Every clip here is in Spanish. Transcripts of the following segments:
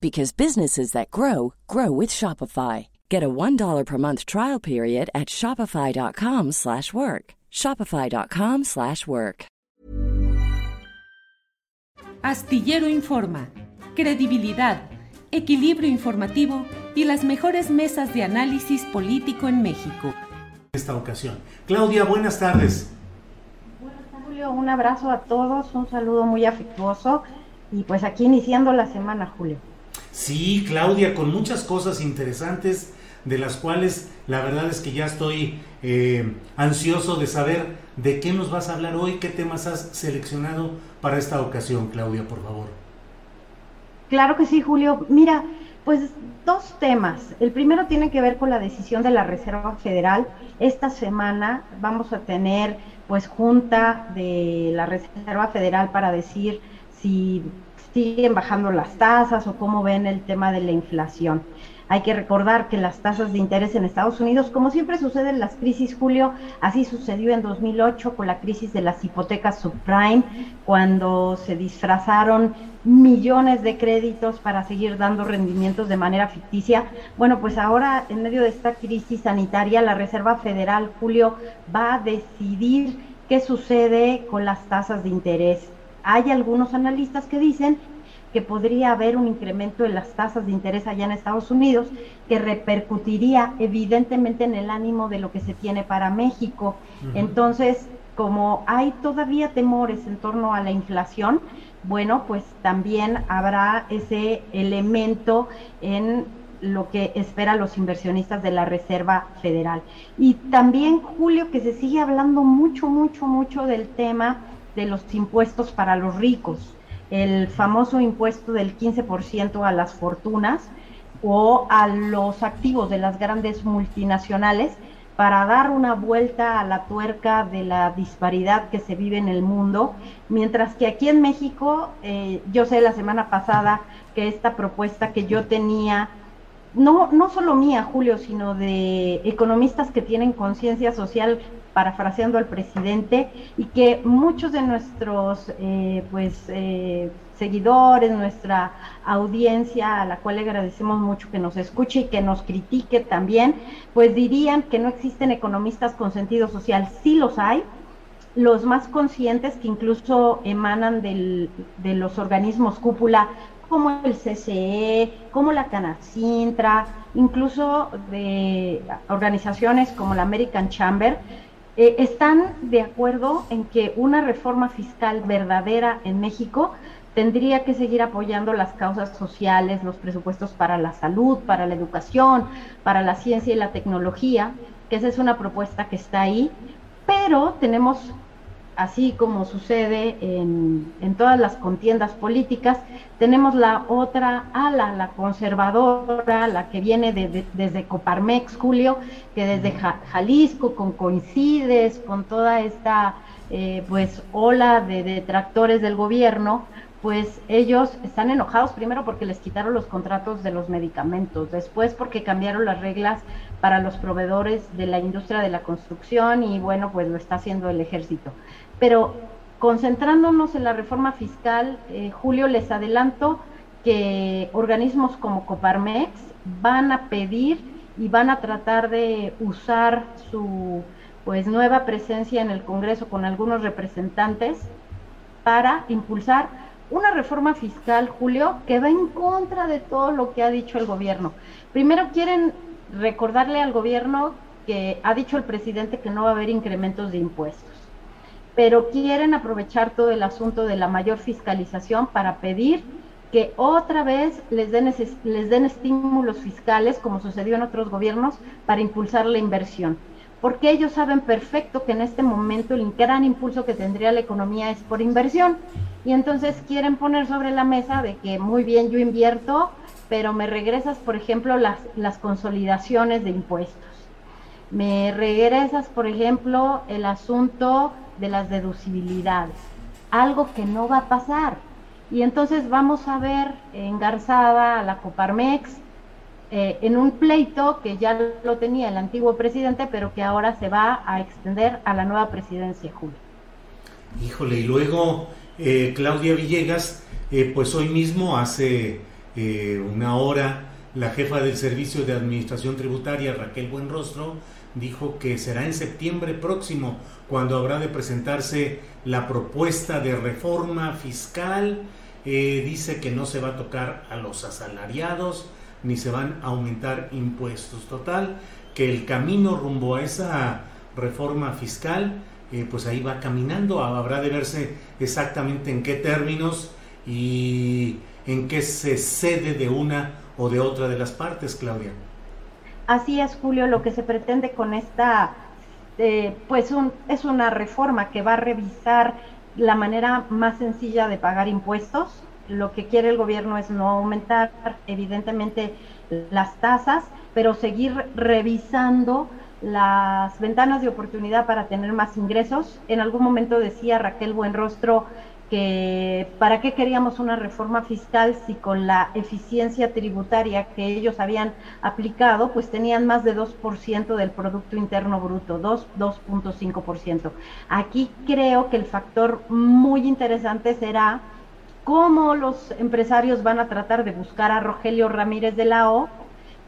because businesses that grow grow with Shopify. Get a $1 per month trial period at shopify.com/work. shopify.com/work. Astillero Informa, credibilidad, equilibrio informativo y las mejores mesas de análisis político en México. Esta ocasión. Claudia, buenas tardes. Buenas tardes, Julio. Un abrazo a todos, un saludo muy afectuoso y pues aquí iniciando la semana, Julio. Sí, Claudia, con muchas cosas interesantes de las cuales la verdad es que ya estoy eh, ansioso de saber de qué nos vas a hablar hoy, qué temas has seleccionado para esta ocasión, Claudia, por favor. Claro que sí, Julio. Mira, pues dos temas. El primero tiene que ver con la decisión de la Reserva Federal. Esta semana vamos a tener pues junta de la Reserva Federal para decir si siguen bajando las tasas o cómo ven el tema de la inflación. Hay que recordar que las tasas de interés en Estados Unidos, como siempre sucede en las crisis, Julio, así sucedió en 2008 con la crisis de las hipotecas subprime, cuando se disfrazaron millones de créditos para seguir dando rendimientos de manera ficticia. Bueno, pues ahora en medio de esta crisis sanitaria, la Reserva Federal, Julio, va a decidir qué sucede con las tasas de interés. Hay algunos analistas que dicen que podría haber un incremento en las tasas de interés allá en Estados Unidos que repercutiría evidentemente en el ánimo de lo que se tiene para México. Entonces, como hay todavía temores en torno a la inflación, bueno, pues también habrá ese elemento en lo que esperan los inversionistas de la Reserva Federal. Y también, Julio, que se sigue hablando mucho, mucho, mucho del tema de los impuestos para los ricos. El famoso impuesto del 15% a las fortunas o a los activos de las grandes multinacionales para dar una vuelta a la tuerca de la disparidad que se vive en el mundo, mientras que aquí en México, eh, yo sé la semana pasada que esta propuesta que yo tenía, no, no solo mía, Julio, sino de economistas que tienen conciencia social parafraseando al presidente, y que muchos de nuestros eh, pues eh, seguidores, nuestra audiencia, a la cual le agradecemos mucho que nos escuche y que nos critique también, pues dirían que no existen economistas con sentido social. Sí los hay, los más conscientes que incluso emanan del, de los organismos cúpula como el CCE, como la Canacintra, incluso de organizaciones como la American Chamber, eh, están de acuerdo en que una reforma fiscal verdadera en México tendría que seguir apoyando las causas sociales, los presupuestos para la salud, para la educación, para la ciencia y la tecnología, que esa es una propuesta que está ahí, pero tenemos así como sucede en, todas las contiendas políticas, tenemos la otra ala, la conservadora, la que viene desde Coparmex, Julio, que desde Jalisco, con coincides, con toda esta eh, pues ola de detractores del gobierno, pues ellos están enojados primero porque les quitaron los contratos de los medicamentos, después porque cambiaron las reglas para los proveedores de la industria de la construcción y bueno, pues lo está haciendo el ejército. Pero concentrándonos en la reforma fiscal, eh, Julio, les adelanto que organismos como Coparmex van a pedir y van a tratar de usar su pues nueva presencia en el Congreso con algunos representantes para impulsar una reforma fiscal, Julio, que va en contra de todo lo que ha dicho el gobierno. Primero quieren recordarle al gobierno que ha dicho el presidente que no va a haber incrementos de impuestos, pero quieren aprovechar todo el asunto de la mayor fiscalización para pedir que otra vez les den, les den estímulos fiscales, como sucedió en otros gobiernos, para impulsar la inversión. Porque ellos saben perfecto que en este momento el gran impulso que tendría la economía es por inversión. Y entonces quieren poner sobre la mesa de que muy bien yo invierto, pero me regresas, por ejemplo, las, las consolidaciones de impuestos. Me regresas, por ejemplo, el asunto de las deducibilidades. Algo que no va a pasar y entonces vamos a ver engarzada a la Coparmex eh, en un pleito que ya lo tenía el antiguo presidente, pero que ahora se va a extender a la nueva presidencia, Julio. Híjole, y luego eh, Claudia Villegas, eh, pues hoy mismo, hace una hora, la jefa del Servicio de Administración Tributaria, Raquel Buenrostro, dijo que será en septiembre próximo cuando habrá de presentarse la propuesta de reforma fiscal eh, dice que no se va a tocar a los asalariados ni se van a aumentar impuestos. Total, que el camino rumbo a esa reforma fiscal, eh, pues ahí va caminando. Habrá de verse exactamente en qué términos y en qué se cede de una o de otra de las partes, Claudia. Así es, Julio, lo que se pretende con esta, eh, pues es una reforma que va a revisar la manera más sencilla de pagar impuestos. Lo que quiere el gobierno es no aumentar, evidentemente, las tasas, pero seguir revisando las ventanas de oportunidad para tener más ingresos. En algún momento decía Raquel Buenrostro que para qué queríamos una reforma fiscal si con la eficiencia tributaria que ellos habían aplicado, pues tenían más de 2% del Producto Interno Bruto, 2, 2.5%. Aquí creo que el factor muy interesante será cómo los empresarios van a tratar de buscar a Rogelio Ramírez de la O,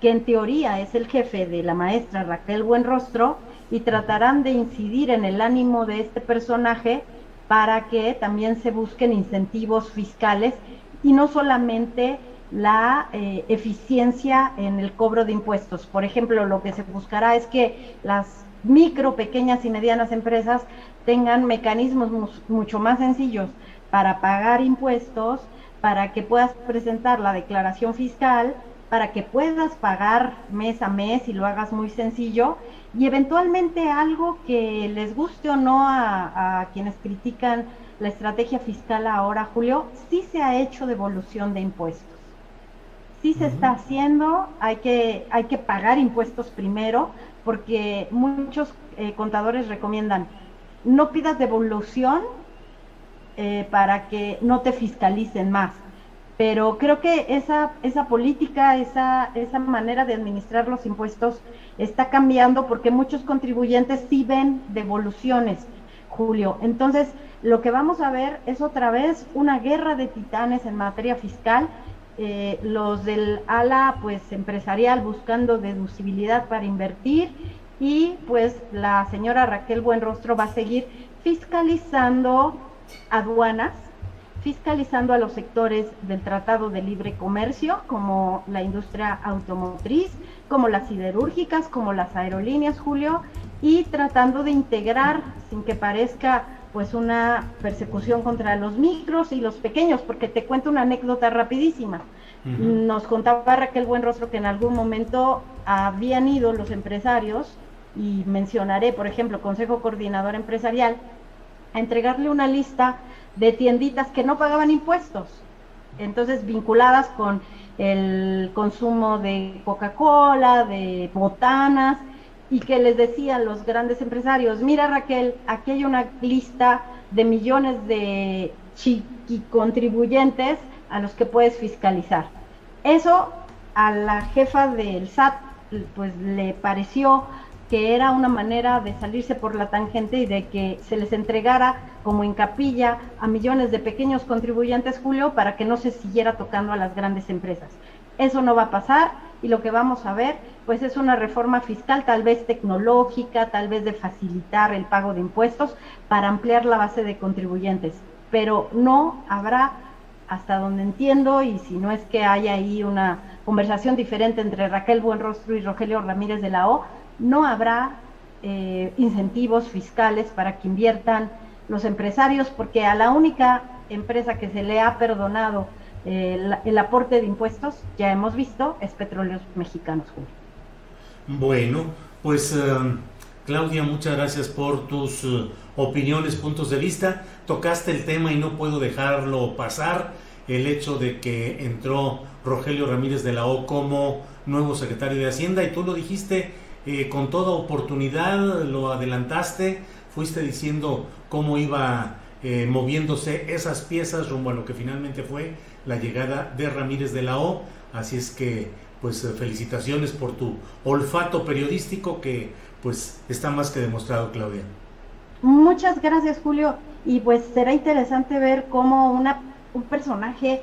que en teoría es el jefe de la maestra Raquel Buenrostro, y tratarán de incidir en el ánimo de este personaje para que también se busquen incentivos fiscales y no solamente la eh, eficiencia en el cobro de impuestos. Por ejemplo, lo que se buscará es que las micro, pequeñas y medianas empresas tengan mecanismos mucho más sencillos para pagar impuestos, para que puedas presentar la declaración fiscal, para que puedas pagar mes a mes y lo hagas muy sencillo y eventualmente algo que les guste o no a, quienes critican la estrategia fiscal ahora, Julio, sí se ha hecho devolución de impuestos. Sí se está haciendo, hay que, hay que pagar impuestos primero, porque muchos eh, contadores recomiendan no pidas devolución eh, para que no te fiscalicen más pero creo que esa, esa política, esa, esa manera de administrar los impuestos está cambiando porque muchos contribuyentes sí ven devoluciones, Julio. Entonces, lo que vamos a ver es otra vez una guerra de titanes en materia fiscal. Eh, los del ala pues empresarial buscando deducibilidad para invertir y pues la señora Raquel Buenrostro va a seguir fiscalizando aduanas fiscalizando a los sectores del Tratado de Libre Comercio, como la industria automotriz, como las siderúrgicas, como las aerolíneas, Julio, y tratando de integrar, sin que parezca pues una persecución contra los micros y los pequeños, porque te cuento una anécdota rapidísima. Nos contaba Raquel Buenrostro que en algún momento habían ido los empresarios, y mencionaré, por ejemplo, Consejo Coordinador Empresarial, a entregarle una lista de tienditas que no pagaban impuestos, entonces vinculadas con el consumo de Coca-Cola, de botanas, y que les decían los grandes empresarios, mira Raquel, aquí hay una lista de millones de contribuyentes a los que puedes fiscalizar. Eso a la jefa del SAT pues le pareció que era una manera de salirse por la tangente y de que se les entregara como en capilla a millones de pequeños contribuyentes, Julio, para que no se siguiera tocando a las grandes empresas. Eso no va a pasar y lo que vamos a ver pues es una reforma fiscal tal vez tecnológica, tal vez de facilitar el pago de impuestos para ampliar la base de contribuyentes, pero no habrá hasta donde entiendo y si no es que haya ahí una conversación diferente entre Raquel Buenrostro y Rogelio Ramírez de la O, no habrá eh, incentivos fiscales para que inviertan los empresarios, porque a la única empresa que se le ha perdonado eh, el, aporte de impuestos, ya hemos visto, es Petróleos Mexicanos. Bueno, pues eh, Claudia, muchas gracias por tus opiniones, puntos de vista. Tocaste el tema y no puedo dejarlo pasar, el hecho de que entró Rogelio Ramírez de la O como nuevo secretario de Hacienda y tú lo dijiste eh, con toda oportunidad, lo adelantaste, fuiste diciendo cómo iba eh, moviéndose esas piezas rumbo a lo que finalmente fue la llegada de Ramírez de la O. Así es que, pues eh, felicitaciones por tu olfato periodístico que pues está más que demostrado, Claudia. Muchas gracias, Julio. Y pues será interesante ver cómo una, un personaje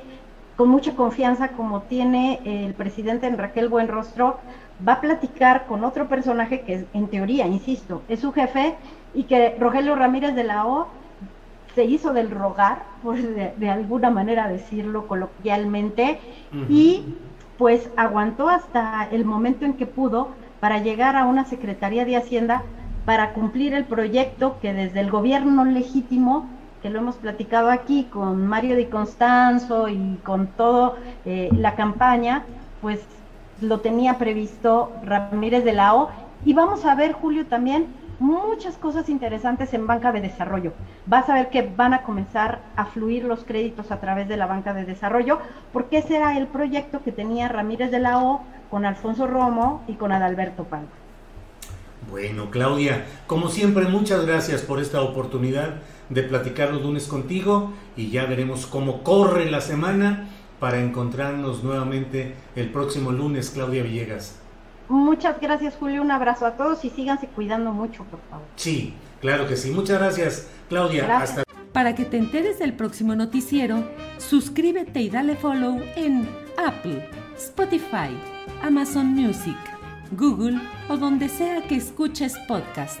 con mucha confianza como tiene el presidente Raquel Buenrostro va a platicar con otro personaje que en teoría, insisto, es su jefe y que Rogelio Ramírez de la O se hizo del rogar, por de, alguna manera decirlo coloquialmente, y pues aguantó hasta el momento en que pudo para llegar a una Secretaría de Hacienda para cumplir el proyecto que desde el gobierno legítimo, que lo hemos platicado aquí con Mario Di Constanzo y con toda eh, la campaña, pues lo tenía previsto Ramírez de la O. Y vamos a ver, Julio, también muchas cosas interesantes en banca de desarrollo. Vas a ver que van a comenzar a fluir los créditos a través de la banca de desarrollo, porque ese era el proyecto que tenía Ramírez de la O con Alfonso Romo y con Adalberto Palma. Bueno, Claudia, como siempre, muchas gracias por esta oportunidad de platicar los lunes contigo y ya veremos cómo corre la semana para encontrarnos nuevamente el próximo lunes, Claudia Villegas. Muchas gracias, Julio. Un abrazo a todos y síganse cuidando mucho, por favor. Sí, claro que sí. Muchas gracias, Claudia. Hasta... Para que te enteres del próximo noticiero, suscríbete y dale follow en Apple, Spotify, Amazon Music, Google o donde sea que escuches podcast.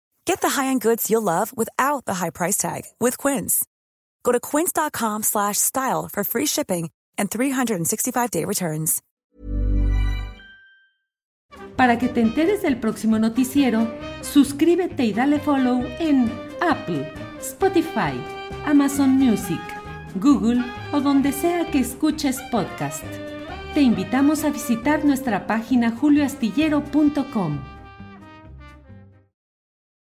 Get the high-end goods you'll love without the high price tag with Quince. Go to quince.com/style for free shipping and 365-day returns. Para que te enteres del próximo noticiero, suscríbete y dale follow en Apple, Spotify, Amazon Music, Google o donde sea que escuches podcast. Te invitamos a visitar nuestra página julioastillero.com.